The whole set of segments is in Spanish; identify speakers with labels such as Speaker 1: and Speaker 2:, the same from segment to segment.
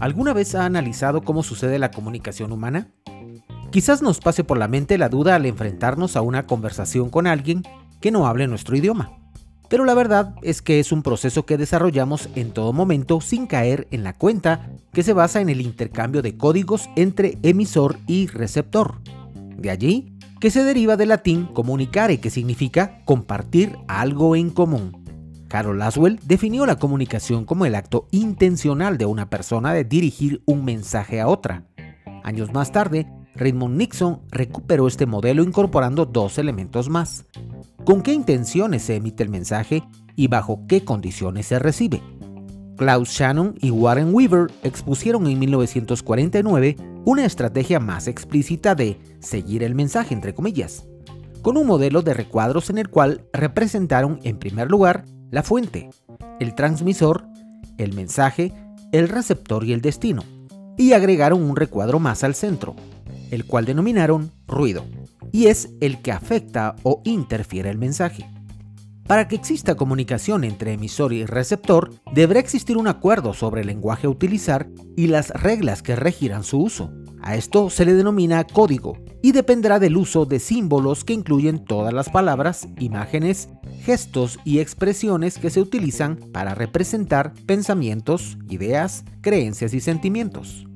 Speaker 1: ¿Alguna vez ha analizado cómo sucede la comunicación humana? Quizás nos pase por la mente la duda al enfrentarnos a una conversación con alguien que no hable nuestro idioma. Pero la verdad es que es un proceso que desarrollamos en todo momento sin caer en la cuenta que se basa en el intercambio de códigos entre emisor y receptor. De allí que se deriva del latín comunicare, que significa compartir algo en común. Carol Laswell definió la comunicación como el acto intencional de una persona de dirigir un mensaje a otra. Años más tarde, Raymond Nixon recuperó este modelo incorporando dos elementos más. ¿Con qué intenciones se emite el mensaje y bajo qué condiciones se recibe? Klaus Shannon y Warren Weaver expusieron en 1949 una estrategia más explícita de seguir el mensaje, entre comillas, con un modelo de recuadros en el cual representaron en primer lugar la fuente, el transmisor, el mensaje, el receptor y el destino, y agregaron un recuadro más al centro, el cual denominaron ruido, y es el que afecta o interfiere el mensaje. Para que exista comunicación entre emisor y receptor, deberá existir un acuerdo sobre el lenguaje a utilizar y las reglas que regirán su uso. A esto se le denomina código y dependerá del uso de símbolos que incluyen todas las palabras, imágenes, gestos y expresiones que se utilizan para representar pensamientos, ideas, creencias y sentimientos.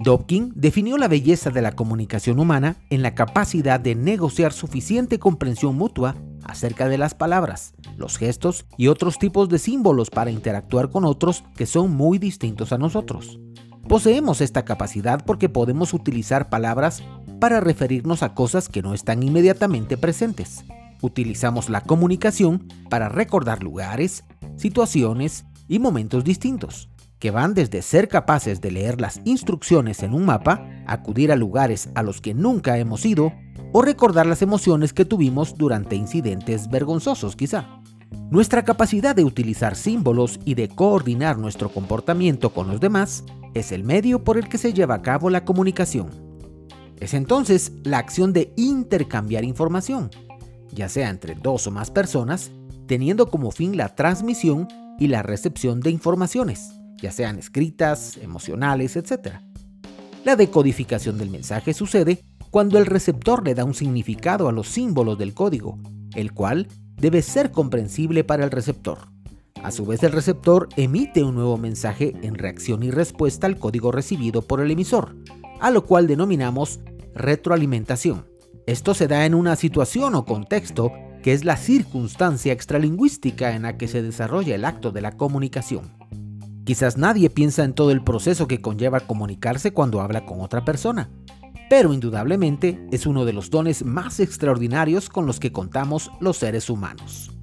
Speaker 1: Dobkin definió la belleza de la comunicación humana en la capacidad de negociar suficiente comprensión mutua acerca de las palabras, los gestos y otros tipos de símbolos para interactuar con otros que son muy distintos a nosotros. Poseemos esta capacidad porque podemos utilizar palabras para referirnos a cosas que no están inmediatamente presentes. Utilizamos la comunicación para recordar lugares, situaciones y momentos distintos, que van desde ser capaces de leer las instrucciones en un mapa, acudir a lugares a los que nunca hemos ido, o recordar las emociones que tuvimos durante incidentes vergonzosos quizá. Nuestra capacidad de utilizar símbolos y de coordinar nuestro comportamiento con los demás es el medio por el que se lleva a cabo la comunicación. Es entonces la acción de intercambiar información, ya sea entre dos o más personas, teniendo como fin la transmisión y la recepción de informaciones, ya sean escritas, emocionales, etc. La decodificación del mensaje sucede cuando el receptor le da un significado a los símbolos del código, el cual debe ser comprensible para el receptor. A su vez el receptor emite un nuevo mensaje en reacción y respuesta al código recibido por el emisor, a lo cual denominamos retroalimentación. Esto se da en una situación o contexto que es la circunstancia extralingüística en la que se desarrolla el acto de la comunicación. Quizás nadie piensa en todo el proceso que conlleva comunicarse cuando habla con otra persona, pero indudablemente es uno de los dones más extraordinarios con los que contamos los seres humanos.